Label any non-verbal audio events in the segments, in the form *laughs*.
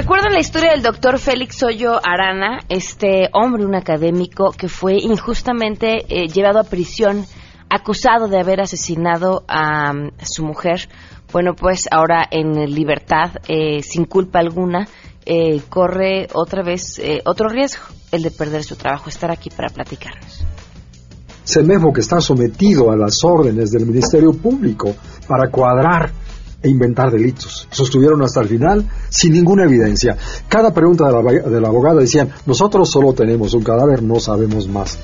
¿Recuerdan la historia del doctor Félix Hoyo Arana, este hombre, un académico que fue injustamente eh, llevado a prisión, acusado de haber asesinado a, mm, su mujer? Bueno, pues ahora en libertad, eh, sin culpa alguna, eh, corre otra vez otro riesgo, el de perder su trabajo. Estar aquí para platicarnos. Semefo que está sometido a las órdenes del Ministerio Público para cuadrar e inventar delitos. Sostuvieron hasta el final sin ninguna evidencia. Cada pregunta de la, de la abogada decían, nosotros solo tenemos un cadáver, no sabemos más.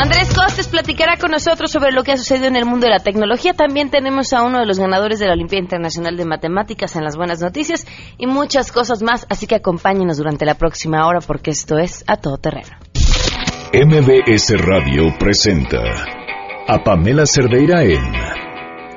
Andrés Costes platicará con nosotros sobre lo que ha sucedido en el mundo de la tecnología. También tenemos a uno de los ganadores de la Olimpia Internacional de Matemáticas en las buenas noticias y muchas cosas más. Así que acompáñenos durante la próxima hora porque esto es A Todo Terreno. MBS Radio presenta a Pamela Cerdeira en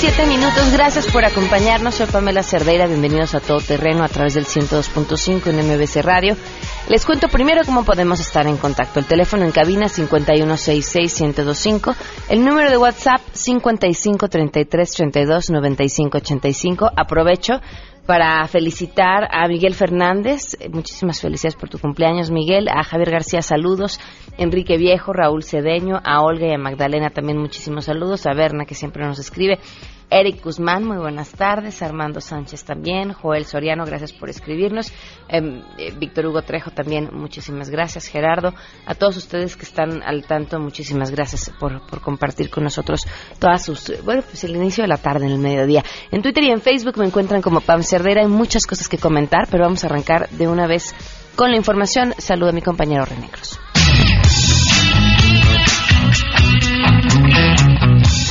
7 minutos. Gracias por acompañarnos. Soy Pamela Cerdeira. Bienvenidos a Todo Terreno a través del 102.5 en MBC Radio. Les cuento primero cómo podemos estar en contacto. El teléfono en cabina 5166125. El número de WhatsApp 5533329585. Aprovecho para felicitar a Miguel Fernández. Muchísimas felicidades por tu cumpleaños, Miguel. A Javier García, saludos. Enrique Viejo, Raúl Cedeño, a Olga y a Magdalena también muchísimos saludos. A Berna, que siempre nos escribe. Eric Guzmán, muy buenas tardes. Armando Sánchez también. Joel Soriano, gracias por escribirnos. Em, eh, Víctor Hugo Trejo también, muchísimas gracias. Gerardo, a todos ustedes que están al tanto, muchísimas gracias por, por compartir con nosotros todas sus. Bueno, pues el inicio de la tarde, en el mediodía. En Twitter y en Facebook me encuentran como Pam Cerdera. Hay muchas cosas que comentar, pero vamos a arrancar de una vez con la información. Saludo a mi compañero René Cruz.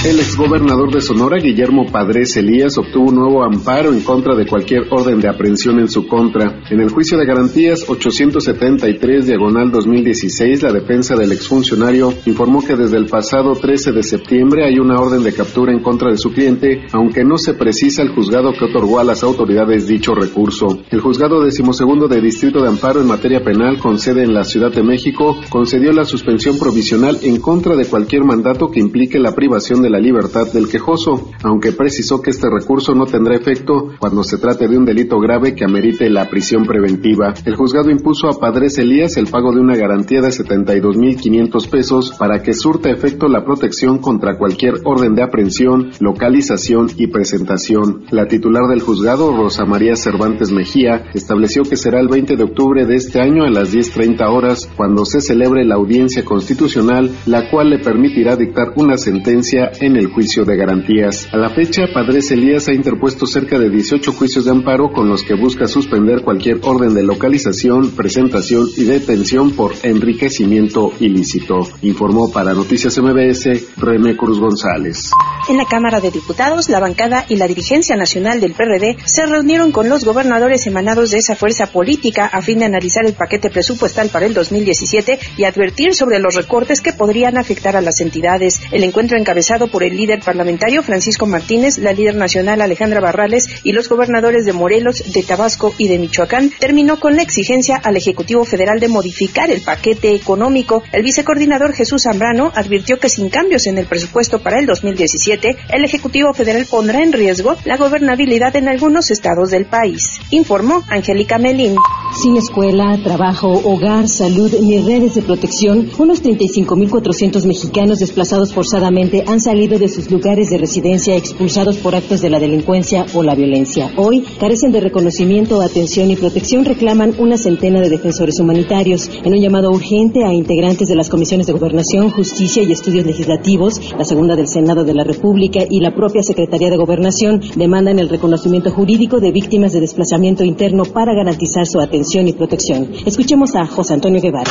El exgobernador de Sonora, Guillermo Padres Elías, obtuvo un nuevo amparo en contra de cualquier orden de aprehensión en su contra. En el juicio de garantías 873 diagonal 2016, la defensa del exfuncionario informó que desde el pasado 13 de septiembre hay una orden de captura en contra de su cliente, aunque no se precisa el juzgado que otorgó a las autoridades dicho recurso. El juzgado decimosegundo de Distrito de Amparo en materia penal con sede en la Ciudad de México concedió la suspensión provisional en contra de cualquier mandato que implique la privación de la libertad del quejoso, aunque precisó que este recurso no tendrá efecto cuando se trate de un delito grave que amerite la prisión preventiva. El juzgado impuso a Padres Elías el pago de una garantía de 72.500 pesos para que surta efecto la protección contra cualquier orden de aprehensión, localización y presentación. La titular del juzgado, Rosa María Cervantes Mejía, estableció que será el 20 de octubre de este año a las 10.30 horas cuando se celebre la audiencia constitucional, la cual le permitirá dictar una sentencia en el juicio de garantías. A la fecha, Padres Elías ha interpuesto cerca de 18 juicios de amparo con los que busca suspender cualquier orden de localización, presentación y detención por enriquecimiento ilícito, informó para Noticias MBS René Cruz González. En la Cámara de Diputados, la bancada y la dirigencia nacional del PRD se reunieron con los gobernadores emanados de esa fuerza política a fin de analizar el paquete presupuestal para el 2017 y advertir sobre los recortes que podrían afectar a las entidades. El encuentro encabezado por el líder parlamentario Francisco Martínez, la líder nacional Alejandra Barrales y los gobernadores de Morelos, de Tabasco y de Michoacán, terminó con la exigencia al Ejecutivo Federal de modificar el paquete económico. El vicecoordinador Jesús Zambrano advirtió que sin cambios en el presupuesto para el 2017, el Ejecutivo Federal pondrá en riesgo la gobernabilidad en algunos estados del país. Informó Angélica Melín. Sin escuela, trabajo, hogar, salud ni redes de protección, unos 35.400 mexicanos desplazados forzadamente han salido de sus lugares de residencia expulsados por actos de la delincuencia o la violencia. Hoy carecen de reconocimiento, atención y protección, reclaman una centena de defensores humanitarios. En un llamado urgente a integrantes de las comisiones de Gobernación, Justicia y Estudios Legislativos, la segunda del Senado de la República y la propia Secretaría de Gobernación demandan el reconocimiento jurídico de víctimas de desplazamiento interno para garantizar su atención y protección. Escuchemos a José Antonio Guevara.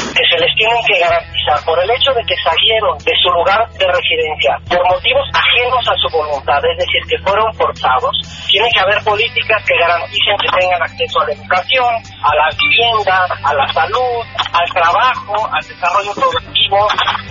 Tienen que garantizar por el hecho de que salieron de su lugar de residencia por motivos ajenos a su voluntad, es decir, que fueron forzados, tiene que haber políticas que garanticen que tengan acceso a la educación, a la vivienda, a la salud, al trabajo, al desarrollo productivo,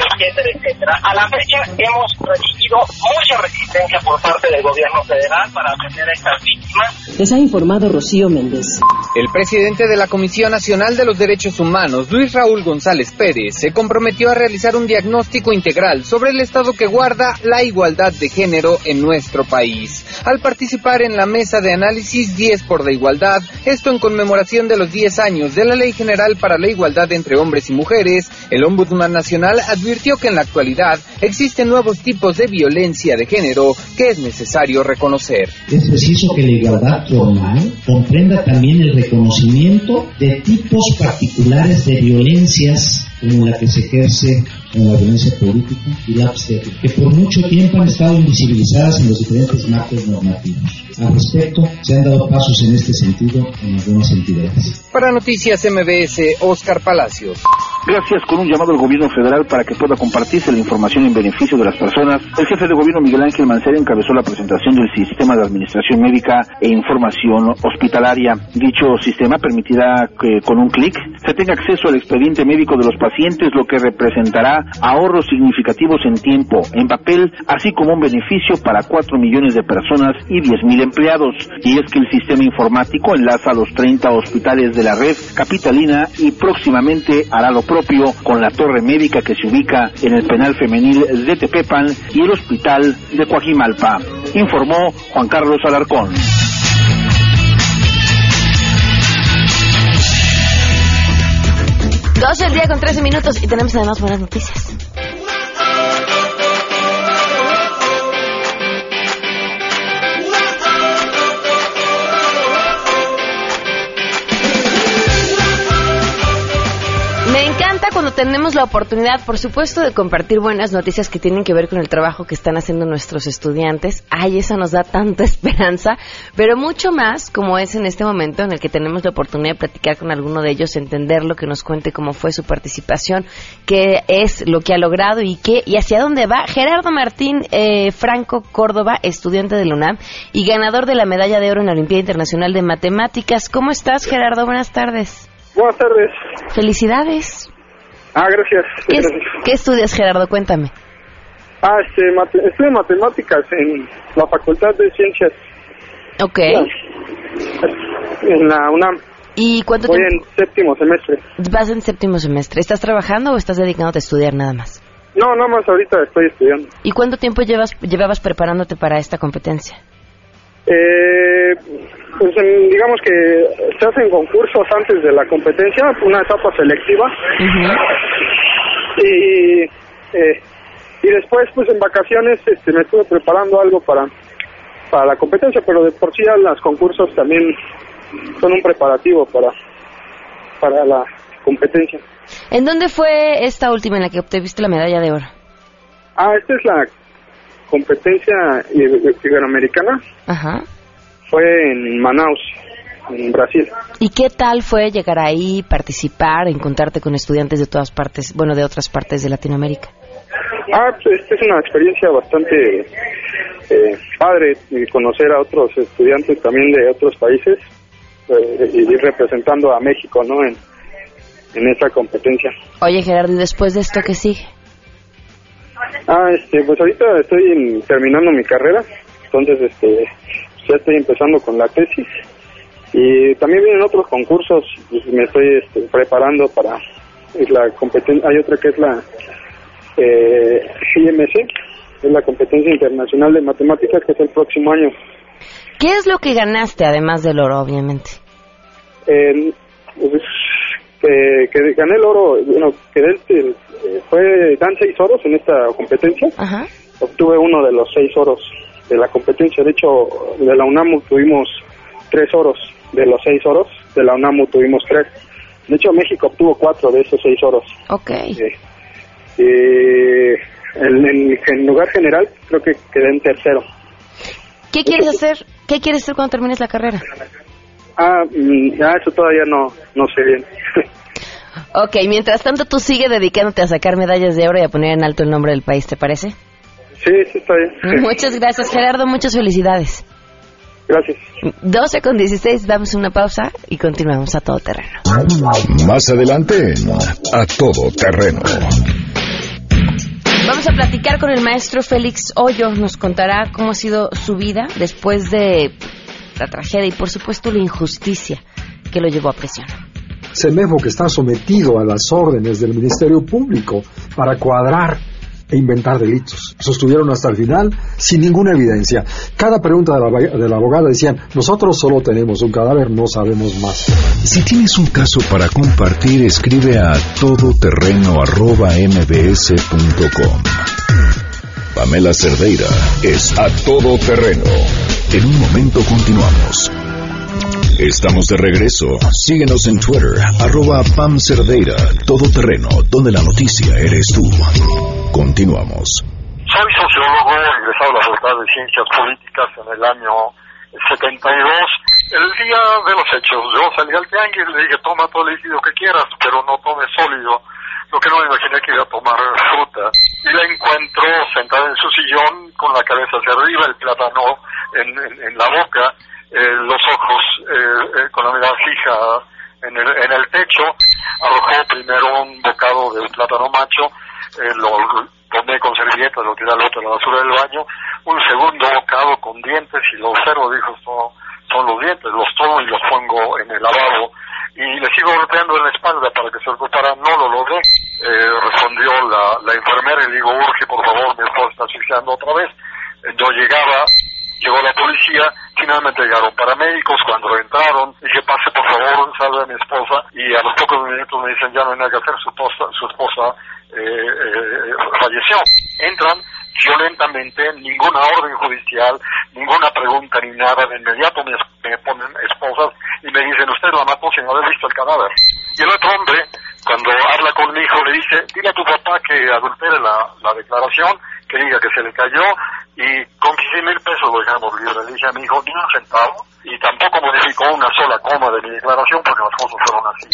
etcétera, etcétera. A la fecha hemos recibido mucha resistencia por parte del gobierno federal para atender a estas víctimas. Les ha informado Rocío Méndez. El presidente de la Comisión Nacional de los Derechos Humanos, Luis Raúl González Pérez, se comprometió a realizar un diagnóstico integral sobre el estado que guarda la igualdad de género en nuestro país. Al participar en la mesa de análisis 10 por la igualdad, esto en conmemoración de los 10 años de la Ley General para la Igualdad entre Hombres y Mujeres, el Ombudsman Nacional advirtió que en la actualidad existen nuevos tipos de violencia de género que es necesario reconocer. Es preciso que la igualdad formal comprenda también el reconocimiento de tipos particulares de violencias como la que se ejerce en la violencia política y la obstétrica, que por mucho tiempo han estado invisibilizadas en los diferentes marcos normativos. Al respecto, se han dado pasos en este sentido en algunas entidades. Para Noticias MBS, Oscar Palacios. Gracias con un llamado al gobierno federal para que pueda compartirse la información en beneficio de las personas. El jefe de gobierno Miguel Ángel Mancera encabezó la presentación del sistema de administración médica e información hospitalaria. Dicho sistema permitirá que con un clic se tenga acceso al expediente médico de los pacientes, lo que representará ahorros significativos en tiempo, en papel, así como un beneficio para 4 millones de personas y 10 mil empleados. Y es que el sistema informático enlaza a los 30 hospitales de la red capitalina y próximamente hará lo propio con la torre médica que se ubica en el penal femenil de Tepepan y el hospital de Coajimalpa, informó Juan Carlos Alarcón. Dos del día con 13 minutos y tenemos además buenas noticias. Encanta cuando tenemos la oportunidad, por supuesto, de compartir buenas noticias que tienen que ver con el trabajo que están haciendo nuestros estudiantes. Ay, eso nos da tanta *laughs* esperanza, pero mucho más como es en este momento en el que tenemos la oportunidad de platicar con alguno de ellos, entenderlo, que nos cuente cómo fue su participación, qué es lo que ha logrado y qué y hacia dónde va. Gerardo Martín eh, Franco Córdoba, estudiante de la UNAM y ganador de la medalla de oro en la Olimpiada Internacional de Matemáticas. ¿Cómo estás, Gerardo? Buenas tardes. Buenas tardes. Felicidades. Ah, gracias. ¿Qué, gracias. ¿Qué estudias, Gerardo? Cuéntame. Ah, este, mate- estudio matemáticas en la Facultad de Ciencias. Ok. En la UNAM. ¿Y cuánto Voy tiempo en séptimo semestre. vas en séptimo semestre? ¿Estás trabajando o estás dedicándote a estudiar nada más? No, nada más ahorita estoy estudiando. ¿Y cuánto tiempo llevas llevabas preparándote para esta competencia? Eh, pues digamos que se hacen concursos antes de la competencia, una etapa selectiva. Y, eh, y después, pues en vacaciones, este, me estuve preparando algo para, para la competencia, pero de por sí ya los concursos también son un preparativo para, para la competencia. ¿En dónde fue esta última en la que obtuviste la medalla de oro? Ah, esta es la competencia i- iberoamericana, Ajá. fue en Manaus, en Brasil. ¿Y qué tal fue llegar ahí, participar, encontrarte con estudiantes de todas partes, bueno, de otras partes de Latinoamérica? Ah, pues esta es una experiencia bastante eh, padre y conocer a otros estudiantes también de otros países eh, y ir representando a México, ¿no? En, en esta competencia. Oye, Gerardo, ¿y después de esto qué sigue? Ah, este, pues ahorita estoy en- terminando mi carrera, entonces este, ya estoy empezando con la tesis y también vienen otros concursos y me estoy este, preparando para es la competencia. Hay otra que es la eh, IMC, es la competencia internacional de matemáticas que es el próximo año. ¿Qué es lo que ganaste, además del oro, obviamente? Eh, pues, eh, que gané el oro, bueno, quedé, el- eh, fue, dan seis oros en esta competencia. Ajá. Obtuve uno de los seis oros de la competencia. De hecho, de la UNAM tuvimos tres oros. De los seis oros, de la UNAM tuvimos tres. De hecho, México obtuvo cuatro de esos seis oros. Ok. Eh, eh, en, en- en lugar general, creo que quedé en tercero. ¿Qué quieres hacer? ¿Qué quieres hacer cuando termines la carrera? Ah, mm, eso todavía no, no sé bien. *laughs* Ok, mientras tanto tú sigue dedicándote a sacar medallas de oro y a poner en alto el nombre del país, ¿te parece? Sí, sí, está bien. *laughs* Muchas gracias, Gerardo. Muchas felicidades. Gracias. 12 con 16, damos una pausa y continuamos a todo terreno. Más adelante A Todo Terreno. Vamos a platicar con el maestro Félix Hoyo. Nos contará cómo ha sido su vida después de la tragedia y, por supuesto, la injusticia que lo llevó a prisión. Semefo que está sometido a las órdenes del Ministerio Público para cuadrar e inventar delitos. Sostuvieron hasta el final sin ninguna evidencia. Cada pregunta de la, de la abogada decían, nosotros solo tenemos un cadáver, no sabemos más. Si tienes un caso para compartir, escribe a todoterreno.mbs.com. Pamela Cerdeira es a todo terreno. En un momento continuamos. Estamos de regreso. Síguenos en Twitter, arroba Pam Cerdeira, todo terreno, donde la noticia eres tú. Continuamos. Soy sociólogo, egresado de la Facultad de Ciencias Políticas en el año 72. El día de los hechos, yo salí al tianguis y le dije, toma todo el líquido que quieras, pero no tomes sólido. Lo que no me imaginé que iba a tomar fruta. Y la encuentro sentada en su sillón, con la cabeza hacia arriba, el plátano en, en, la boca, eh, los ojos eh, eh, con la mirada fija en el, en el techo. Arrojó primero un bocado de plátano macho, eh, lo tomé con servilletas, lo tiré al otro en la basura del baño. Un segundo bocado con dientes y lo observo, dijo, son, son los dientes, los tomo y los pongo en el lavabo y le sigo golpeando en la espalda para que se ocupara, no lo logré. Eh, respondió la, la enfermera y le digo, urge por favor, mi esposa está asfixiando otra vez. Eh, yo llegaba, llegó la policía, finalmente llegaron paramédicos, cuando entraron, dije, pase por favor, salve a mi esposa, y a los pocos minutos me dicen, ya no hay nada que hacer, su esposa, su esposa eh, eh, falleció. Entran violentamente, ninguna orden judicial, ninguna pregunta ni nada, de inmediato me, me ponen esposas y me dicen, usted la mató sin haber visto el cadáver. Y el otro hombre, cuando habla con mi hijo, le dice, dile a tu papá que adultere la, la declaración, que diga que se le cayó y con 15 mil pesos lo dejamos libre. Le dije a mi hijo, ni un centavo y tampoco modificó una sola coma de mi declaración porque las cosas fueron así.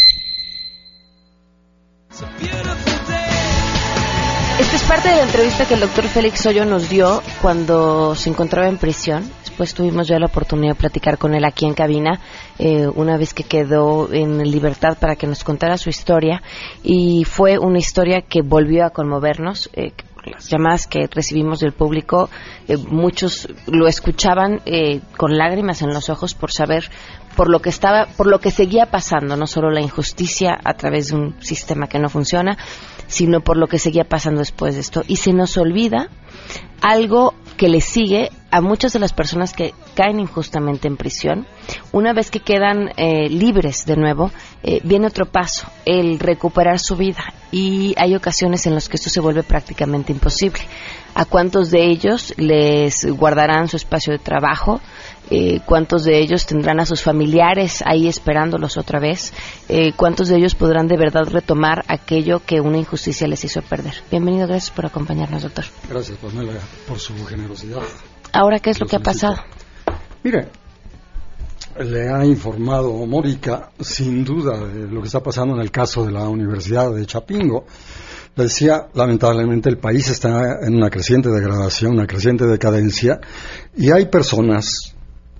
Esta es parte de la entrevista que el doctor Félix Hoyo nos dio cuando se encontraba en prisión. Después tuvimos ya la oportunidad de platicar con él aquí en cabina, eh, una vez que quedó en libertad para que nos contara su historia. Y fue una historia que volvió a conmovernos. Eh, las llamadas que recibimos del público, eh, muchos lo escuchaban eh, con lágrimas en los ojos por saber por lo que estaba, por lo que seguía pasando, no solo la injusticia a través de un sistema que no funciona, sino por lo que seguía pasando después de esto. Y se nos olvida algo que le sigue a muchas de las personas que caen injustamente en prisión. Una vez que quedan eh, libres de nuevo, eh, viene otro paso, el recuperar su vida. Y hay ocasiones en las que esto se vuelve prácticamente imposible. ¿A cuántos de ellos les guardarán su espacio de trabajo? Eh, ¿Cuántos de ellos tendrán a sus familiares ahí esperándolos otra vez? Eh, ¿Cuántos de ellos podrán de verdad retomar aquello que una injusticia les hizo perder? Bienvenido, gracias por acompañarnos, doctor. Gracias, Pamela, por su generosidad. Ahora, ¿qué es lo que ha pasado? Mire, le ha informado Mónica, sin duda, de lo que está pasando en el caso de la Universidad de Chapingo. Le decía, lamentablemente el país está en una creciente degradación, una creciente decadencia, y hay personas,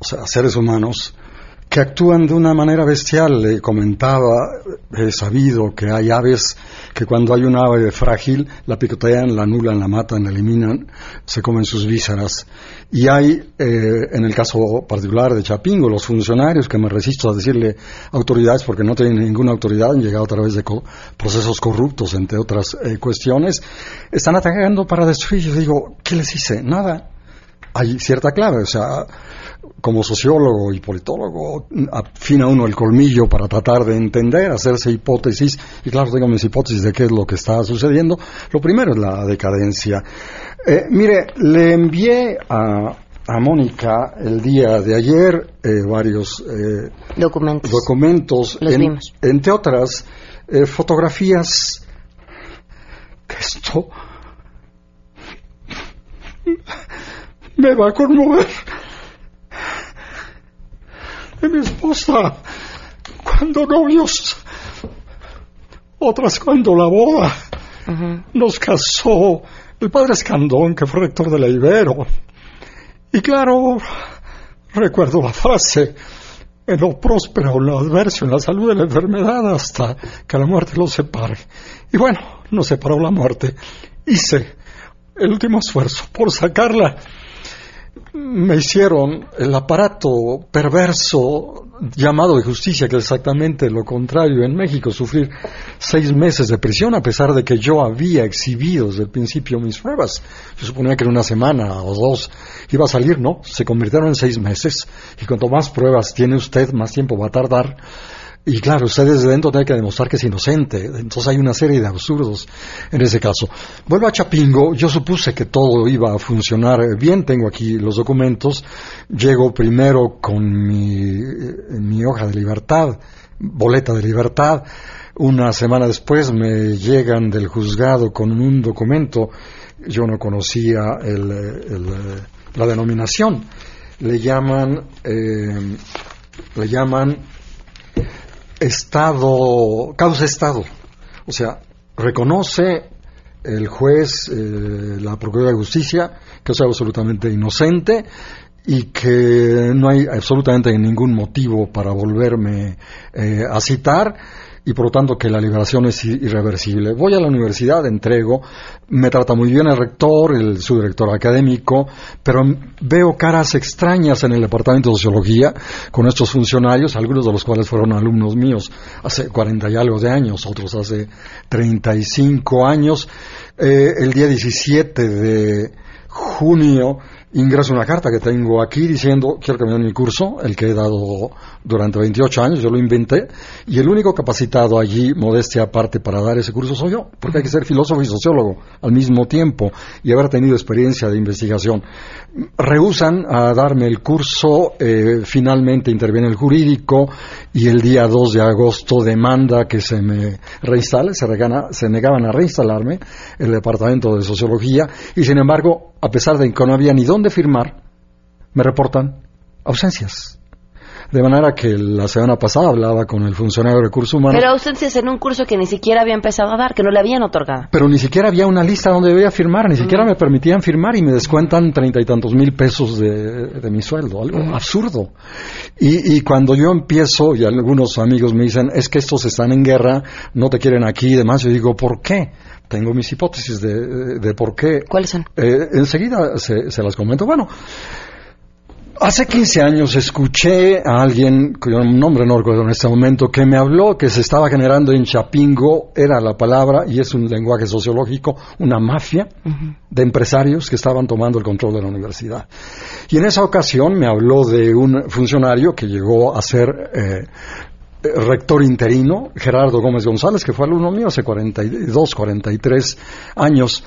o sea, seres humanos, que actúan de una manera bestial. Le comentaba, he sabido que hay aves que cuando hay un ave frágil, la picotean, la anulan, la matan, la eliminan, se comen sus vísceras. Y hay, eh, en el caso particular de Chapingo, los funcionarios, que me resisto a decirle autoridades porque no tienen ninguna autoridad, han llegado a través de co procesos corruptos, entre otras eh, cuestiones, están atacando para destruir. Yo digo, ¿qué les hice? Nada. Hay cierta clave, o sea, como sociólogo y politólogo, afina uno el colmillo para tratar de entender, hacerse hipótesis, y claro, tengo mis hipótesis de qué es lo que está sucediendo. Lo primero es la decadencia. Eh, mire, le envié a, a Mónica el día de ayer eh, varios eh, documentos, documentos Los en- vimos. entre otras eh, fotografías esto me va a conmover de mi esposa cuando novios otras cuando la boda. Nos casó el padre Escandón, que fue rector de la Ibero. Y claro, recuerdo la frase, en lo próspero, en lo adverso, en la salud, en la enfermedad, hasta que la muerte los separe. Y bueno, nos separó la muerte. Hice el último esfuerzo por sacarla me hicieron el aparato perverso llamado de justicia, que es exactamente lo contrario en México, sufrir seis meses de prisión a pesar de que yo había exhibido desde el principio mis pruebas. Yo suponía que en una semana o dos iba a salir, ¿no? Se convirtieron en seis meses y cuanto más pruebas tiene usted, más tiempo va a tardar. Y claro, usted desde dentro tiene que demostrar que es inocente. Entonces hay una serie de absurdos en ese caso. Vuelvo a Chapingo. Yo supuse que todo iba a funcionar bien. Tengo aquí los documentos. Llego primero con mi, mi hoja de libertad, boleta de libertad. Una semana después me llegan del juzgado con un documento. Yo no conocía el, la denominación. Le llaman, eh, le llaman estado, causa estado. O sea, reconoce el juez, eh, la Procuraduría de Justicia, que soy absolutamente inocente y que no hay absolutamente ningún motivo para volverme eh, a citar y por lo tanto que la liberación es irreversible. Voy a la universidad, entrego, me trata muy bien el rector, el subdirector académico, pero veo caras extrañas en el departamento de sociología con estos funcionarios, algunos de los cuales fueron alumnos míos hace cuarenta y algo de años, otros hace treinta y cinco años. Eh, el día 17 de junio ingreso una carta que tengo aquí diciendo quiero que me den mi curso, el que he dado durante 28 años, yo lo inventé, y el único capacitado allí, modestia aparte, para dar ese curso soy yo, porque hay que ser filósofo y sociólogo al mismo tiempo y haber tenido experiencia de investigación. Rehusan a darme el curso, eh, finalmente interviene el jurídico y el día 2 de agosto demanda que se me reinstale, se, se negaban a reinstalarme el departamento de sociología y sin embargo, a pesar de que no había ni dónde firmar, me reportan ausencias. De manera que la semana pasada hablaba con el funcionario de recursos humanos. Pero ausencias en un curso que ni siquiera había empezado a dar, que no le habían otorgado. Pero ni siquiera había una lista donde debía firmar, ni siquiera me permitían firmar y me descuentan treinta y tantos mil pesos de, mi sueldo, algo absurdo. Y, cuando yo empiezo, y algunos amigos me dicen, es que estos están en guerra, no te quieren aquí y demás, yo digo, ¿por qué? Tengo mis hipótesis de, por qué. ¿Cuáles son? Eh, enseguida se, se las comento. Bueno, Hace 15 años escuché a alguien, cuyo nombre no recuerdo en este momento, que me habló que se estaba generando en Chapingo, era la palabra, y es un lenguaje sociológico, una mafia de empresarios que estaban tomando el control de la universidad. Y en esa ocasión me habló de un funcionario que llegó a ser eh, rector interino, Gerardo Gómez González, que fue alumno mío hace 42, 43 años.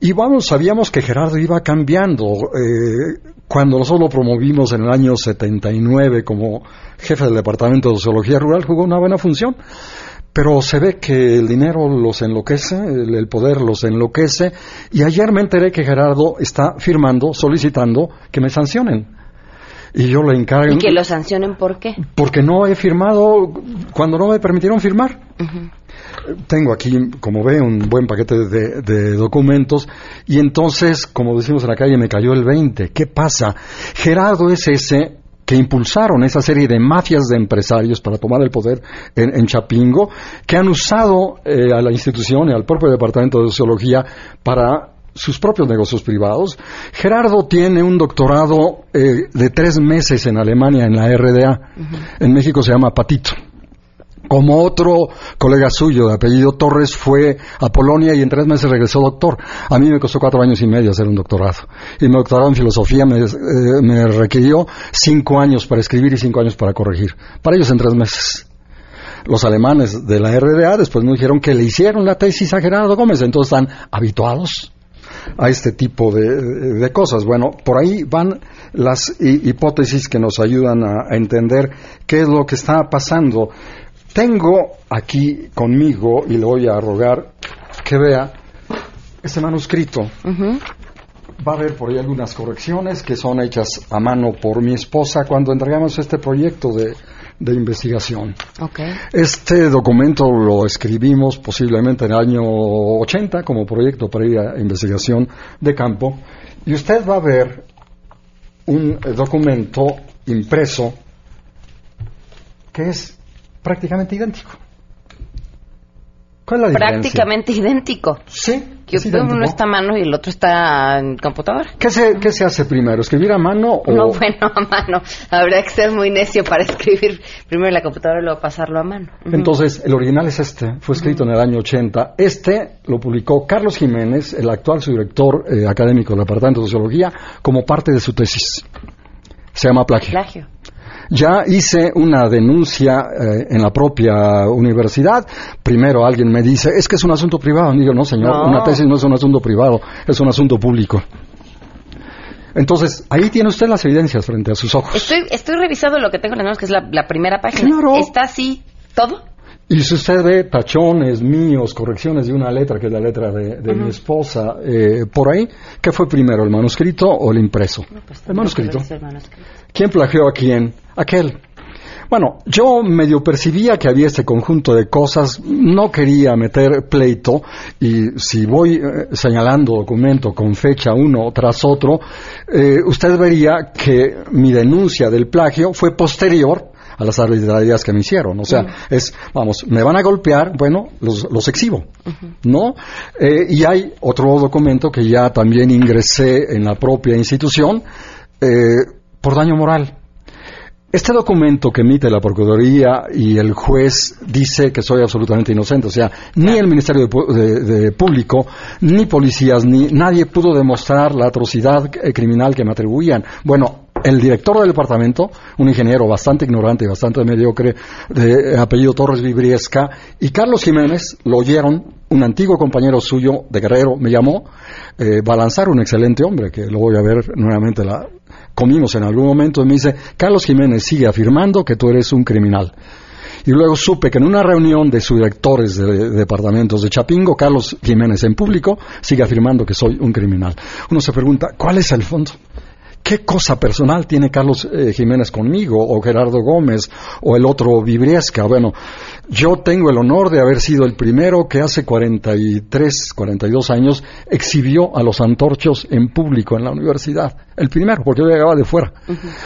Y bueno, sabíamos que Gerardo iba cambiando. Eh, cuando nosotros lo promovimos en el año 79 como jefe del Departamento de Sociología Rural, jugó una buena función. Pero se ve que el dinero los enloquece, el, poder los enloquece, y ayer me enteré que Gerardo está firmando, solicitando que me sancionen. Y yo le encargo... ¿Y que lo sancionen por qué? Porque no he firmado cuando no me permitieron firmar. Tengo aquí, como ve, un buen paquete de, documentos y entonces, como decimos en la calle, me cayó el 20. ¿Qué pasa? Gerardo es ese que impulsaron esa serie de mafias de empresarios para tomar el poder en, Chapingo, que han usado eh, a la institución y al propio Departamento de Sociología para sus propios negocios privados. Gerardo tiene un doctorado eh, de tres meses en Alemania en la RDA. En México se llama Patito como otro colega suyo de apellido Torres fue a Polonia y en tres meses regresó doctor. A mí me costó cuatro años y medio hacer un doctorado. Y mi doctorado en filosofía me, eh, requirió cinco años para escribir y cinco años para corregir. Para ellos en tres meses los alemanes de la RDA después me dijeron que le hicieron la tesis a Gerardo Gómez, entonces están habituados a este tipo de, cosas. Bueno, por ahí van las hipótesis que nos ayudan a, entender qué es lo que está pasando. Tengo aquí conmigo, y le voy a rogar que vea, este manuscrito. Va a haber por ahí algunas correcciones que son hechas a mano por mi esposa cuando entregamos este proyecto de de investigación. Okay. Este documento lo escribimos posiblemente en el año 80 como proyecto para ir a investigación de campo y usted va a ver un documento impreso que es prácticamente idéntico. ¿Cuál es la Prácticamente idéntico. Sí. Que uno está a mano y el otro está en computadora. ¿Qué se, ¿Qué se hace primero? ¿Escribir a mano o...? No, *laughs* bueno, a mano. Habría que ser muy necio para *laughs* escribir primero en la computadora y luego pasarlo a mano. Entonces, el original es este. Fue escrito en el año 80. Este lo publicó Carlos Jiménez, el actual subdirector eh, académico del Departamento de Sociología, como parte de su tesis. Se llama plagio. Plagio. Ya hice una denuncia eh, en la propia universidad. Primero alguien me dice, es que es un asunto privado. digo, no, señor, No. una tesis no es un asunto privado, es un asunto público. Entonces, ahí tiene usted las evidencias frente a sus ojos. Estoy, estoy revisando lo que tengo en las manos, que es la, la primera página. Claro. Está así todo. Y si usted ve tachones míos, correcciones de una letra, que es la letra de, de mi esposa, eh, por ahí, ¿qué fue primero, el manuscrito o el impreso? el manuscrito. Debe ser el manuscrito. ¿Quién plagió a quién? Aquel. Bueno, yo medio percibía que había este conjunto de cosas, no quería meter pleito y si voy eh, señalando documento con fecha uno tras otro, eh, usted vería que mi denuncia del plagio fue posterior a las arbitrariedades que me hicieron. O sea, es, vamos, me van a golpear, bueno, los, los exhibo, ¿no? Eh, y hay otro documento que ya también ingresé en la propia institución eh, por daño moral. Este documento que emite la Procuraduría y el juez dice que soy absolutamente inocente. O sea, ni el Ministerio de, de Público, ni policías, ni nadie pudo demostrar la atrocidad eh, criminal que me atribuían. Bueno, el director del departamento, un ingeniero bastante ignorante y bastante mediocre, de apellido Torres Vibriesca, y Carlos Jiménez lo oyeron, un antiguo compañero suyo de Guerrero me llamó, eh, Balanzar, un excelente hombre, que lo voy a ver nuevamente, la comimos en algún momento, y me dice, Carlos Jiménez sigue afirmando que tú eres un criminal. Y luego supe que en una reunión de subdirectores de, de departamentos de Chapingo, Carlos Jiménez en público sigue afirmando que soy un criminal. Uno se pregunta, ¿cuál es el fondo? ¿Qué cosa personal tiene Carlos eh, Jiménez conmigo, o Gerardo Gómez, o el otro Vibriesca? Bueno, yo tengo el honor de haber sido el primero que hace 43, 42 años exhibió a los antorchos en público en la universidad. El primero, porque yo llegaba de fuera,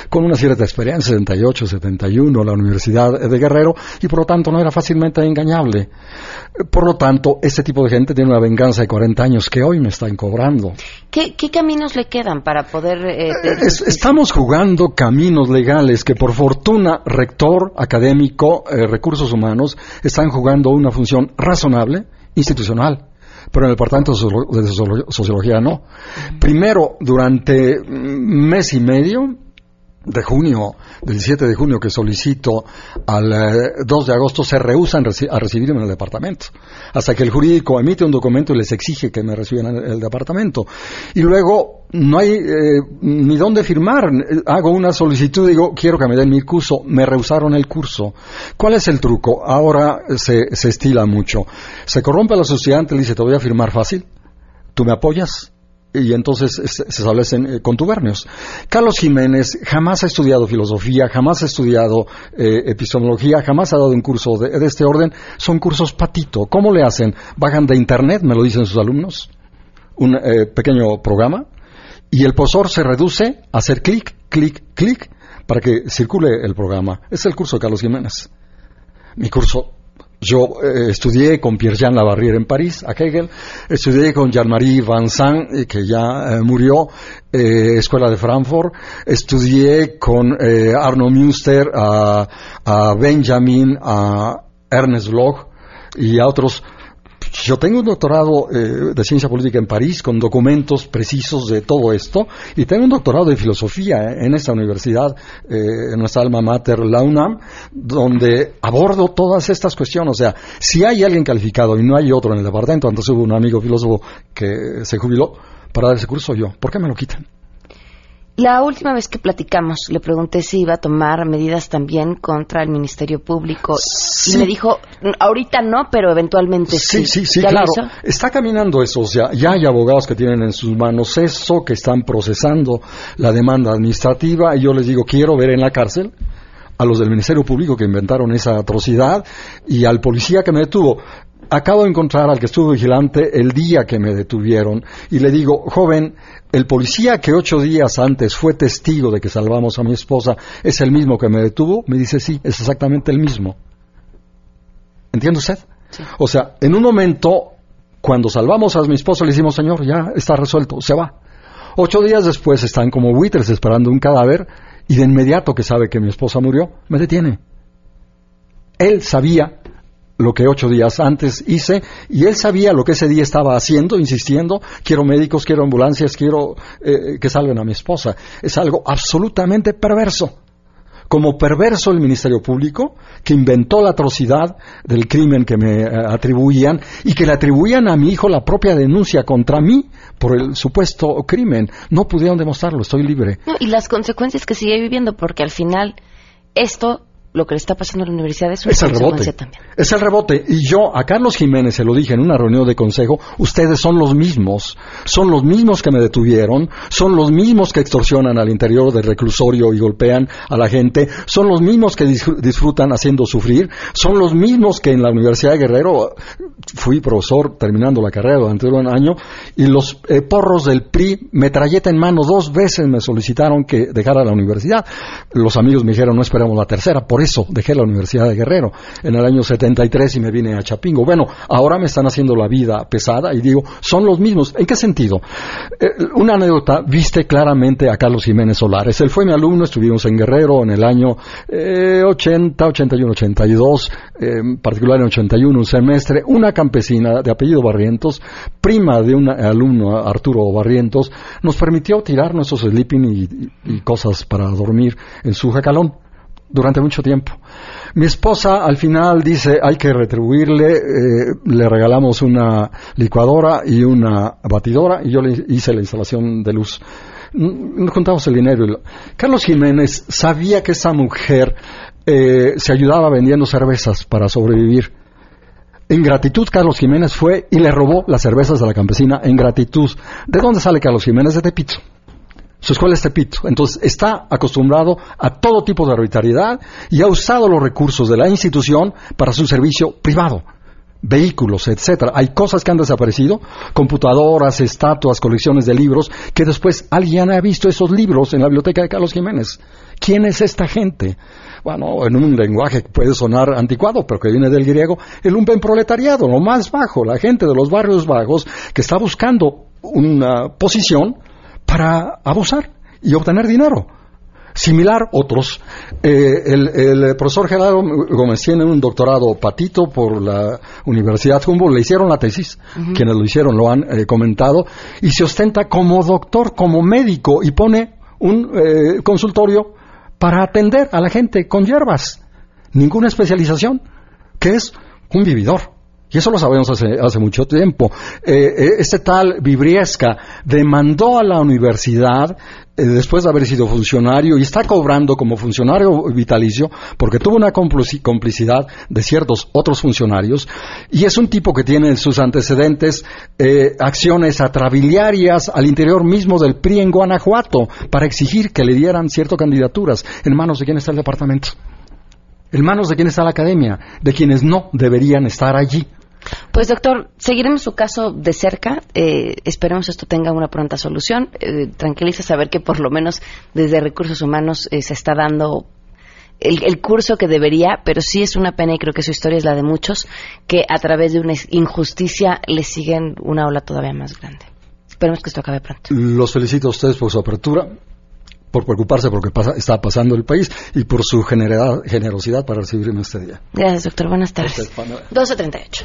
con una cierta experiencia, 78, 71, la Universidad de Guerrero, y por lo tanto no era fácilmente engañable. Por lo tanto, este tipo de gente tiene una venganza de 40 años que hoy me están cobrando. ¿Qué, qué caminos le quedan para poder... eh, Es- estamos jugando caminos legales que por fortuna rector académico, eh, recursos humanos, están jugando una función razonable, institucional. Pero en el Departamento de Sociolo- de Sociolo- Sociología no. Primero, durante mm, mes y medio, de junio, del 7 de junio que solicito al eh, 2 de agosto, se rehusan a recibirme en el departamento. Hasta que el jurídico emite un documento y les exige que me reciban en el departamento. Y luego no hay eh, ni dónde firmar. Eh, Hago una solicitud, digo, quiero que me den mi curso. Me rehusaron el curso. ¿Cuál es el truco? Ahora se, se estila mucho. Se corrompe a los estudiantes, le dice, te voy a firmar fácil. ¿Tú me apoyas? Y entonces es- se establecen eh, contubernios. Carlos Jiménez jamás ha estudiado filosofía, jamás ha estudiado eh, epistemología, jamás ha dado un curso de, de este orden. Son cursos patito. ¿Cómo le hacen? Bajan de internet, me lo dicen sus alumnos, un eh, pequeño programa, y el profesor se reduce a hacer clic, clic, clic, para que circule el programa. Es el curso de Carlos Jiménez. Mi curso yo eh, estudié con Pierre-Jean Lavarrière en París, a Hegel, estudié con Jean-Marie Vincent, eh, que ya eh, murió, eh, Escuela de Frankfurt, estudié con eh, Arno Münster, a, Benjamin, a Ernest Bloch y a otros. Yo tengo un doctorado eh, de ciencia política en París con documentos precisos de todo esto y tengo un doctorado de filosofía eh, en esta universidad, eh, en nuestra alma mater, la UNAM, donde abordo todas estas cuestiones. O sea, si hay alguien calificado y no hay otro en el departamento, entonces hubo un amigo filósofo que se jubiló para dar ese curso yo. ¿Por qué me lo quitan? La última vez que platicamos, le pregunté si iba a tomar medidas también contra el Ministerio Público y me dijo, ahorita no, pero eventualmente sí. Sí, sí, sí, ¿Ya lo claro. Está caminando eso, o sea, ya hay abogados que tienen en sus manos eso, que están procesando la demanda administrativa, y yo les digo, quiero ver en la cárcel a los del Ministerio Público que inventaron esa atrocidad y al policía que me detuvo. Acabo de encontrar al que estuvo vigilante el día que me detuvieron y le digo, joven, el policía que ocho días antes fue testigo de que salvamos a mi esposa es el mismo que me detuvo. Me dice, sí, es exactamente el mismo. ¿Entiende usted? O sea, en un momento, cuando salvamos a mi esposa, le decimos, señor, ya está resuelto, se va. Ocho días después están como buitres esperando un cadáver y de inmediato que sabe que mi esposa murió, me detiene. Él sabía lo que ocho días antes hice y él sabía lo que ese día estaba haciendo, insistiendo, quiero médicos, quiero ambulancias, quiero eh, que salven a mi esposa. Es algo absolutamente perverso. Como perverso el Ministerio Público, que inventó la atrocidad del crimen que me eh, atribuían y que le atribuían a mi hijo la propia denuncia contra mí por el supuesto crimen. No pudieron demostrarlo, estoy libre. y las consecuencias que sigue viviendo, porque al final esto lo que le está pasando a la universidad es, es el rebote. También. Es el rebote. Y yo a Carlos Jiménez se lo dije en una reunión de consejo, ustedes son los mismos, son los mismos que me detuvieron, son los mismos que extorsionan al interior del reclusorio y golpean a la gente, son los mismos que disfrutan haciendo sufrir, son los mismos que en la Universidad de Guerrero fui profesor terminando la carrera durante un año y los eh, porros del PRI, metralleta en mano, dos veces me solicitaron que dejara la universidad. Los amigos me dijeron no esperamos la tercera, por eso dejé la Universidad de Guerrero en el año 73 y me vine a Chapingo. Bueno, ahora me están haciendo la vida pesada y digo, son los mismos. ¿En qué sentido? Eh, una anécdota viste claramente a Carlos Jiménez Solares. Él fue mi alumno, estuvimos en Guerrero en el año 80, 81, 82, en particular en 81, un semestre. Una campesina de apellido Barrientos, prima de un alumno, Arturo Barrientos, nos permitió tirar nuestros sleeping y, y cosas para dormir en su jacalón durante mucho tiempo. Mi esposa al final dice hay que retribuirle, eh, le regalamos una licuadora y una batidora y yo le hice la instalación de luz. Nos juntamos el dinero. Carlos Jiménez sabía que esa mujer eh, se ayudaba vendiendo cervezas para sobrevivir. En gratitud, Carlos Jiménez fue y le robó las cervezas de la campesina en gratitud. ¿De dónde sale Carlos Jiménez? De Tepito. Su escuela es Tepito. Entonces está acostumbrado a todo tipo de arbitrariedad y ha usado los recursos de la institución para su servicio privado vehículos, etcétera. Hay cosas que han desaparecido, computadoras, estatuas, colecciones de libros, que después alguien ha visto esos libros en la biblioteca de Carlos Jiménez. ¿Quién es esta gente? Bueno, en un lenguaje que puede sonar anticuado, pero que viene del griego, el lumpen proletariado, lo más bajo, la gente de los barrios bajos que está buscando una posición para abusar y obtener dinero. Similar otros. Eh, el, profesor Gerardo Gómez tiene un doctorado patito por la Universidad Humboldt, le hicieron la tesis, quienes lo hicieron lo han eh, comentado, y se ostenta como doctor, como médico, y pone un eh, consultorio para atender a la gente con hierbas. Ninguna especialización, que es un vividor. Y eso lo sabemos hace, hace mucho tiempo. Eh, eh, este tal Vibriesca demandó a la universidad eh, después de haber sido funcionario y está cobrando como funcionario vitalicio porque tuvo una complicidad de ciertos otros funcionarios y es un tipo que tiene en sus antecedentes acciones atrabiliarias al interior mismo del PRI en Guanajuato para exigir que le dieran ciertas candidaturas. ¿En manos de quién está el departamento? ¿En manos de quién está la academia? De quienes no deberían estar allí. Pues doctor, seguiremos su caso de cerca. Eh, esperemos esto tenga una pronta solución. Eh, tranquiliza saber que por lo menos desde recursos humanos eh, se está dando el, curso que debería, pero sí es una pena y creo que su historia es la de muchos que a través de una injusticia le siguen una ola todavía más grande. Esperemos que esto acabe pronto. Los felicito a ustedes por su apertura por preocuparse por lo que está pasando el país y por su generosidad para recibirme este día. Gracias, doctor. Buenas tardes. 12.38.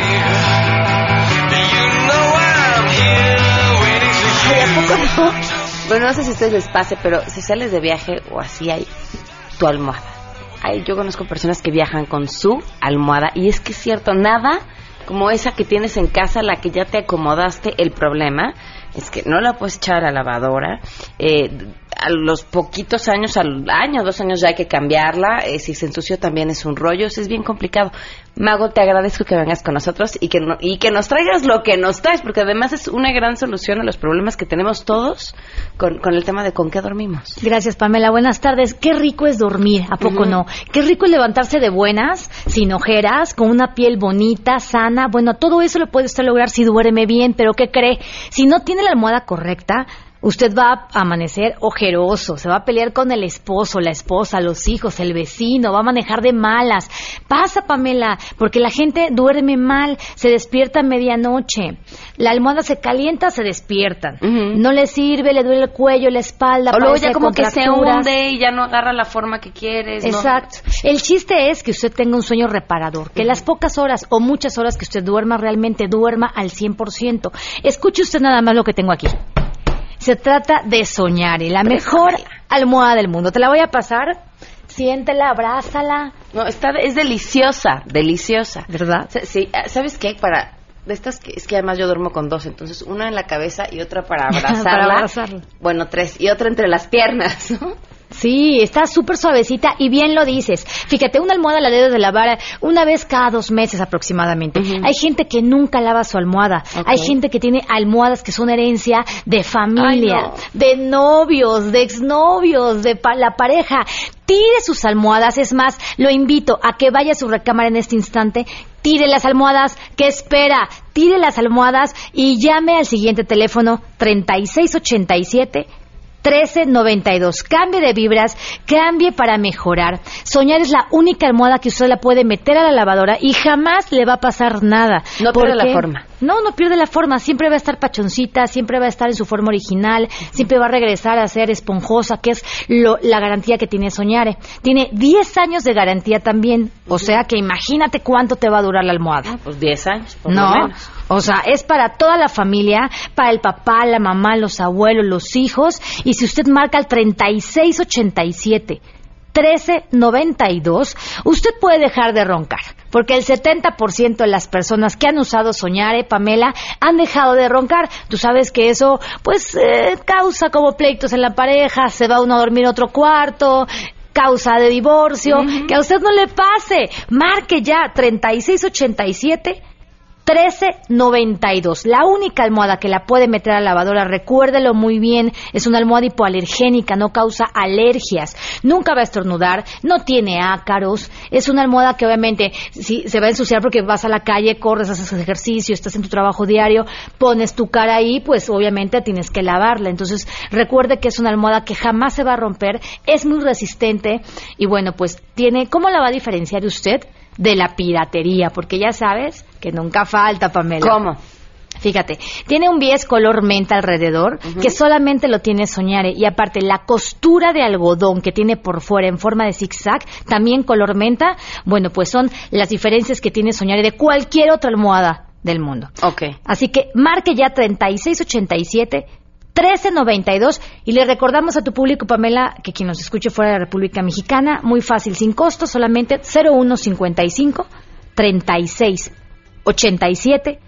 Bueno, no sé si a ustedes les pase, pero si sales de viaje o así hay tu almohada. yo conozco personas que viajan con su almohada y es que es cierto, nada como esa que tienes en casa, la que ya te acomodaste el problema, es que no la puedes echar a la lavadora. Eh, a los poquitos años, al año, dos años ya hay que cambiarla. Eh, si se ensució también es un rollo, eso es bien complicado. Mago, te agradezco que vengas con nosotros y que, no- y que nos traigas lo que nos traes, porque además es una gran solución a los problemas que tenemos todos con, con el tema de con qué dormimos. Gracias, Pamela. Buenas tardes. Qué rico es dormir, ¿a poco no? Qué rico es levantarse de buenas, sin ojeras, con una piel bonita, sana. Bueno, todo eso lo puede usted lograr si duerme bien, pero ¿qué cree? Si no tiene la almohada correcta, Usted va a amanecer ojeroso, se va a pelear con el esposo, la esposa, los hijos, el vecino, va a manejar de malas. Pasa, Pamela, porque la gente duerme mal, se despierta a medianoche. La almohada se calienta, se despiertan. No le sirve, le duele el cuello, la espalda. O luego ya como que se hunde y ya no agarra la forma que quieres. ¿no? Exacto. El chiste es que usted tenga un sueño reparador, que las pocas horas o muchas horas que usted duerma realmente duerma al 100%. Escuche usted nada más lo que tengo aquí. Se trata de soñar y la mejor almohada del mundo. Te la voy a pasar. Siéntela, abrázala. No, está, es deliciosa, deliciosa. ¿Verdad? Sí, ah, ¿sabes qué? Para de estas que es que además yo duermo con dos, entonces una en la cabeza y otra para *laughs* abrazarla. Para abrazarla. Bueno, tres y otra entre las piernas, *laughs* ¿no? Sí, está súper suavecita y bien lo dices. Fíjate, una almohada la debes de lavar una vez cada dos meses aproximadamente. Hay gente que nunca lava su almohada. Hay gente que tiene almohadas que son herencia de familia, Ay, no. de novios, de exnovios, de pa- la pareja. Tire sus almohadas. Es más, lo invito a que vaya a su recámara en este instante. Tire las almohadas. ¿Qué espera? Tire las almohadas y llame al siguiente teléfono 3687 1392. Cambie de vibras, cambie para mejorar. Soñar es la única almohada que usted la puede meter a la lavadora y jamás le va a pasar nada. No ¿Por la forma. No, no pierde la forma. Siempre va a estar pachoncita, siempre va a estar en su forma original, siempre va a regresar a ser esponjosa, que es lo- la garantía que tiene Soñare. Tiene 10 años de garantía también. O sea que imagínate cuánto te va a durar la almohada. Pues 10 años, por lo No, menos. o sea, es para toda la familia, para el papá, la mamá, los abuelos, los hijos. Y si usted marca el 3687 1392, usted puede dejar de roncar. Porque el 70% de las personas que han usado Soñare, Pamela, han dejado de roncar. Tú sabes que eso, pues, eh, causa como pleitos en la pareja, se va uno a dormir otro cuarto, causa de divorcio. Que a usted no le pase. Marque ya 3687 1392. La única almohada que la puede meter a la lavadora, recuérdelo muy bien, es una almohada hipoalergénica, no causa alergias, nunca va a estornudar, no tiene ácaros, es una almohada que obviamente si se va a ensuciar porque vas a la calle, corres, haces ejercicio, estás en tu trabajo diario, pones tu cara ahí, pues obviamente tienes que lavarla. Entonces, recuerde que es una almohada que jamás se va a romper, es muy resistente y bueno, pues tiene, ¿cómo la va a diferenciar usted? De la piratería, porque ya sabes que nunca falta, Pamela. ¿Cómo? Fíjate, tiene un bies color menta alrededor que solamente lo tiene Soñare y aparte la costura de algodón que tiene por fuera en forma de zigzag, también color menta, bueno, pues son las diferencias que tiene Soñare de cualquier otra almohada del mundo. Ok. Así que marque ya 3687 1392 y le recordamos a tu público, Pamela, que quien nos escuche fuera de la República Mexicana, muy fácil, sin costo, solamente 0155 36 87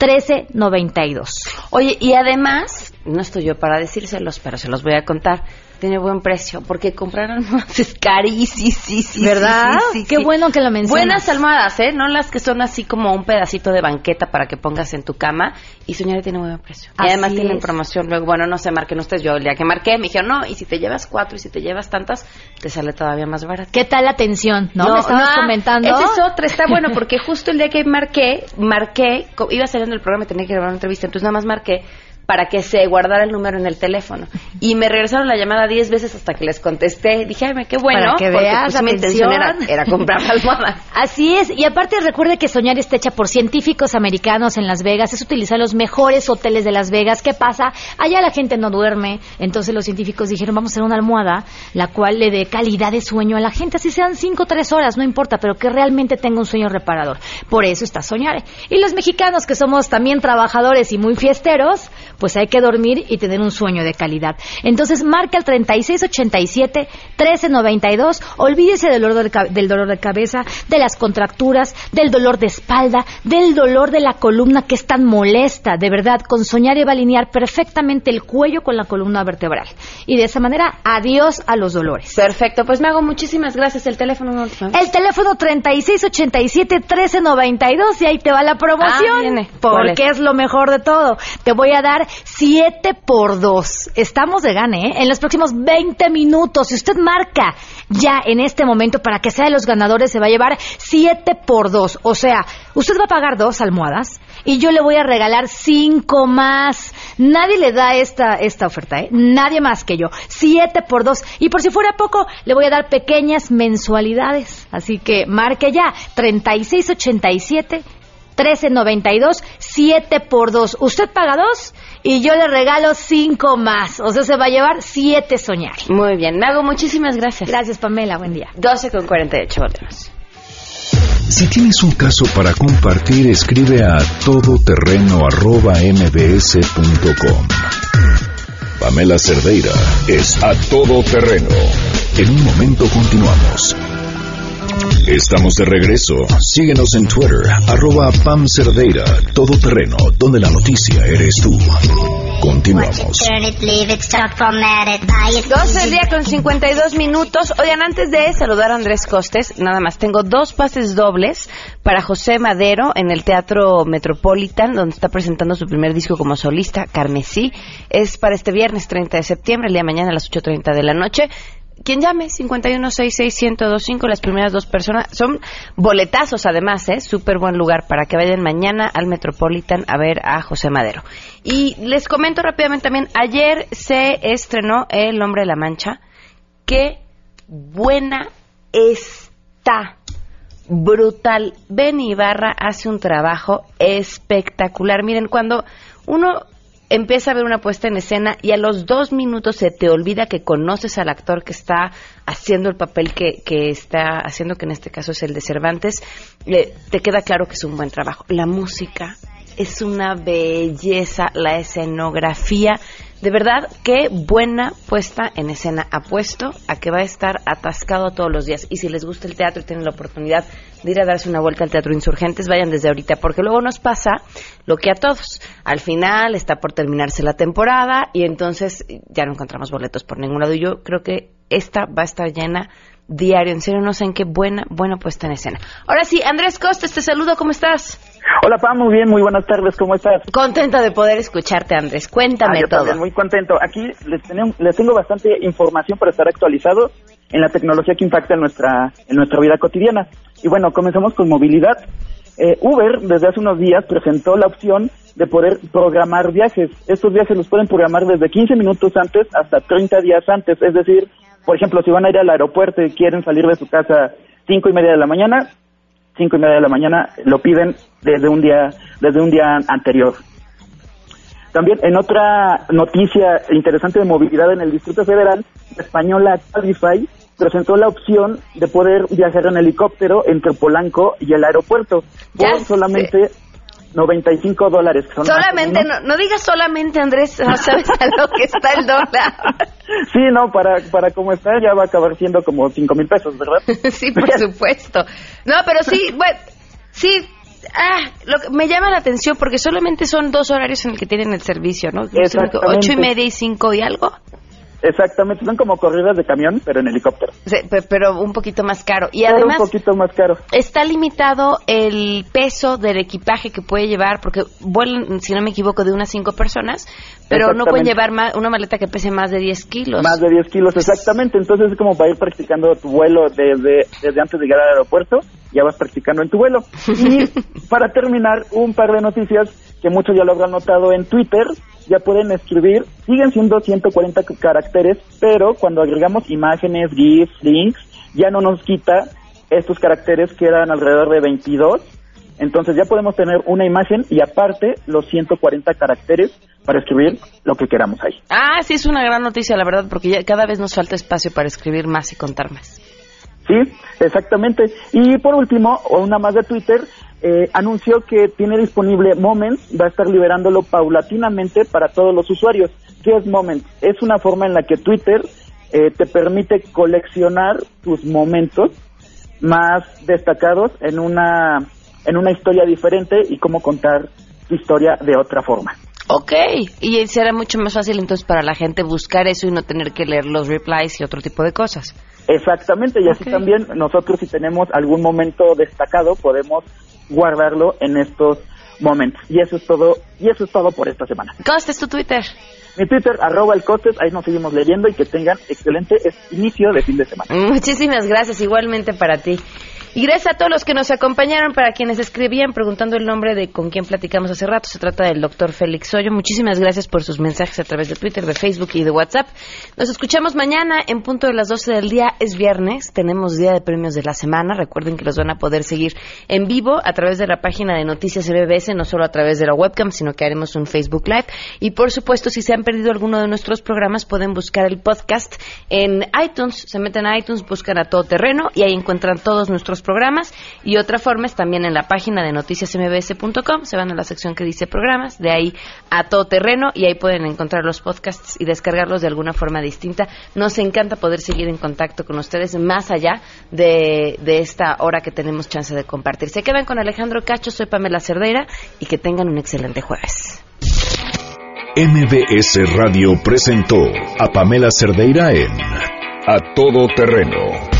1392. Oye, y además, no estoy yo para decírselos, pero se los voy a contar. Tiene buen precio, porque comprar almohadas *laughs* es carísimo. ¿Verdad? Qué bueno que lo mencionas. Buenas almohadas, ¿eh? No las que son así como un pedacito de banqueta para que pongas en tu cama. Y Soñare tiene buen precio. Y además tienen promoción. Luego, bueno, no sé, marquen ustedes. Yo el día que marqué me dijeron, no, y si te llevas cuatro y si te llevas tantas, te sale todavía más barato. ¿Qué tal la atención? ¿No? ¿Me estabas no, comentando? Esa es otra, está bueno, *laughs* porque justo el día que marqué, marqué, iba saliendo el programa y tenía que grabar una entrevista, entonces nada más marqué para que se guardara el número en el teléfono. Y me regresaron la llamada 10 veces hasta que les contesté. Dije, ay, qué bueno. Para que porque, veas, pues, mi intención era, era comprar la almohada. *laughs* Así es, y aparte recuerde que Soñar está hecha por científicos americanos en Las Vegas, es utilizar los mejores hoteles de Las Vegas. ¿Qué pasa? Allá la gente no duerme, entonces los científicos dijeron, vamos a hacer una almohada, la cual le dé calidad de sueño a la gente, así sean cinco o tres horas, no importa, pero que realmente tenga un sueño reparador. Por eso está Soñar. Y los mexicanos, que somos también trabajadores y muy fiesteros, pues hay que dormir y tener un sueño de calidad. Entonces marca el 3687 1392, olvídese del dolor de, del dolor de cabeza, de las contracturas, del dolor de espalda, del dolor de la columna que es tan molesta, de verdad, con Soñare va a alinear perfectamente el cuello con la columna vertebral. Y de esa manera, adiós a los dolores. Perfecto, pues me hago muchísimas gracias. El teléfono no El teléfono 3687-1392 y ahí te va la promoción. Ah, porque es? lo mejor de todo. Te voy a dar 7 por 2. Estamos de gane, ¿eh? En los próximos 20 minutos. Si usted marca ya en este momento para que sea de los ganadores, se va a llevar 7 por 2. O sea, usted va a pagar dos almohadas y yo le voy a regalar cinco más. Nadie le da esta, esta oferta, ¿eh? Nadie más que yo. Siete por dos. Y por si fuera poco, le voy a dar pequeñas mensualidades. Así que marque ya. 3687 1392 7 por 2. Usted paga dos y yo le regalo cinco más. O sea, se va a llevar siete soñar. Muy bien. Me hago muchísimas gracias. Gracias, Pamela. Buen día. 12 con 48. Volvemos. Si tienes un caso para compartir, escribe a todoterreno.mbs.com. Pamela Cerdeira es a todoterreno. En un momento continuamos. Estamos de regreso. Síguenos en Twitter, arroba Pam Cerdeira, todoterreno, donde la noticia eres tú. Continuamos. 12 del día con 52 minutos. Oigan, antes de saludar a Andrés Costes, nada más, tengo dos pases dobles para José Madero en el Teatro Metropolitan, donde está presentando su primer disco como solista, Carmesí. Es para este viernes 30 de septiembre, el día de mañana a las 8.30 de la noche quien llame 5166125 las primeras dos personas. Son boletazos además eh súper buen lugar para que vayan mañana al Metropolitan a ver a José Madero. Y les comento rápidamente también ayer se estrenó El Hombre de la Mancha. Qué buena está. Brutal. Ben Ibarra hace un trabajo espectacular. Miren cuando uno empieza a ver una puesta en escena y a los dos minutos se te olvida que conoces al actor que está haciendo el papel que, que está haciendo, que en este caso es el de Cervantes, eh, te queda claro que es un buen trabajo. La música es una belleza, la escenografía de verdad, qué buena puesta en escena. Apuesto a que va a estar atascado todos los días. Y si les gusta el teatro y tienen la oportunidad de ir a darse una vuelta al Teatro Insurgentes, vayan desde ahorita, porque luego nos pasa lo que a todos. Al final está por terminarse la temporada y entonces ya no encontramos boletos por ningún lado. Y yo creo que esta va a estar llena diario. En serio, no sé en qué buena, buena puesta en escena. Ahora sí, Andrés Costes, te saludo, ¿cómo estás? Hola, Pam, muy bien, muy buenas tardes, ¿cómo estás? Contenta de poder escucharte, Andrés. Cuéntame ah, todo. muy contento. Aquí les, tenemos, les tengo bastante información para estar actualizados en la tecnología que impacta en nuestra, en nuestra vida cotidiana. Y bueno, comenzamos con movilidad. Eh, Uber desde hace unos días presentó la opción de poder programar viajes. Estos viajes los pueden programar desde 15 minutos antes hasta 30 días antes. Es decir, por ejemplo, si van a ir al aeropuerto y quieren salir de su casa cinco y media de la mañana, cinco y media de la mañana lo piden desde un día desde un día anterior. También en otra noticia interesante de movilidad en el Distrito Federal, la española Cabify presentó la opción de poder viajar en helicóptero entre Polanco y el aeropuerto ya solamente 95 dólares. solamente, no, no, digas solamente, Andrés, sabes a lo que está el dólar. *laughs* sí, no, para, para como está ya va a acabar siendo como 5 mil pesos, ¿verdad? *laughs* sí, por supuesto. No, pero sí, *laughs* bueno, sí, ah, lo que me llama la atención porque solamente son dos horarios en el que tienen el servicio, ¿no? Ocho y media y cinco y algo. Exactamente, son como corridas de camión, pero en helicóptero. pero un poquito más caro. Y además, un poquito más caro. Está limitado el peso del equipaje que puede llevar, porque vuelan, si no me equivoco, de unas cinco personas, pero no pueden llevar una maleta que pese más de 10 kilos. Más de 10 kilos, exactamente. Entonces es como para ir practicando tu vuelo desde, desde antes de llegar al aeropuerto, ya vas practicando en tu vuelo. Y *laughs* para terminar, un par de noticias que muchos ya lo habrán notado en Twitter ya pueden escribir, siguen siendo 140 caracteres, pero cuando agregamos imágenes, GIFs, links, ya no nos quita estos caracteres que eran alrededor de 22. Entonces ya podemos tener una imagen y aparte los 140 caracteres para escribir lo que queramos ahí. Ah, sí, es una gran noticia, la verdad, porque ya cada vez nos falta espacio para escribir más y contar más. Sí, exactamente. Y por último, una más de Twitter, eh, anunció que tiene disponible Moments, va a estar liberándolo paulatinamente para todos los usuarios. ¿Qué es Moments? Es una forma en la que Twitter eh, te permite coleccionar tus momentos más destacados en una, en una historia diferente y cómo contar tu historia de otra forma. Ok, y será mucho más fácil entonces para la gente buscar eso y no tener que leer los replies y otro tipo de cosas. Exactamente, y así también nosotros si tenemos algún momento destacado podemos guardarlo en estos momentos. Y eso es todo, y eso es todo por esta semana. Costes tu Twitter. Mi Twitter, arroba el Costes, ahí nos seguimos leyendo y que tengan excelente inicio de fin de semana. Muchísimas gracias, igualmente para ti. Y gracias a todos los que nos acompañaron, para quienes escribían preguntando el nombre de con quién platicamos hace rato. Se trata del doctor Félix Hoyo. Muchísimas gracias por sus mensajes a través de Twitter, de Facebook y de WhatsApp. Nos escuchamos mañana en punto de las 12 del día. Es viernes, tenemos día de premios de la semana. Recuerden que los van a poder seguir en vivo a través de la página de Noticias MBS, no solo a través de la webcam, sino que haremos un Facebook Live. Y por supuesto, si se han perdido alguno de nuestros programas, pueden buscar el podcast en iTunes. Se meten a iTunes, buscan a todo terreno y ahí encuentran todos nuestros programas y otra forma es también en la página de noticiasmbs.com, se van a la sección que dice programas, de ahí a todo terreno y ahí pueden encontrar los podcasts y descargarlos de alguna forma distinta. Nos encanta poder seguir en contacto con ustedes más allá de, de esta hora que tenemos chance de compartir. Se quedan con Alejandro Cacho, soy Pamela Cerdeira y que tengan un excelente jueves. MBS Radio presentó a Pamela Cerdeira en A Todo Terreno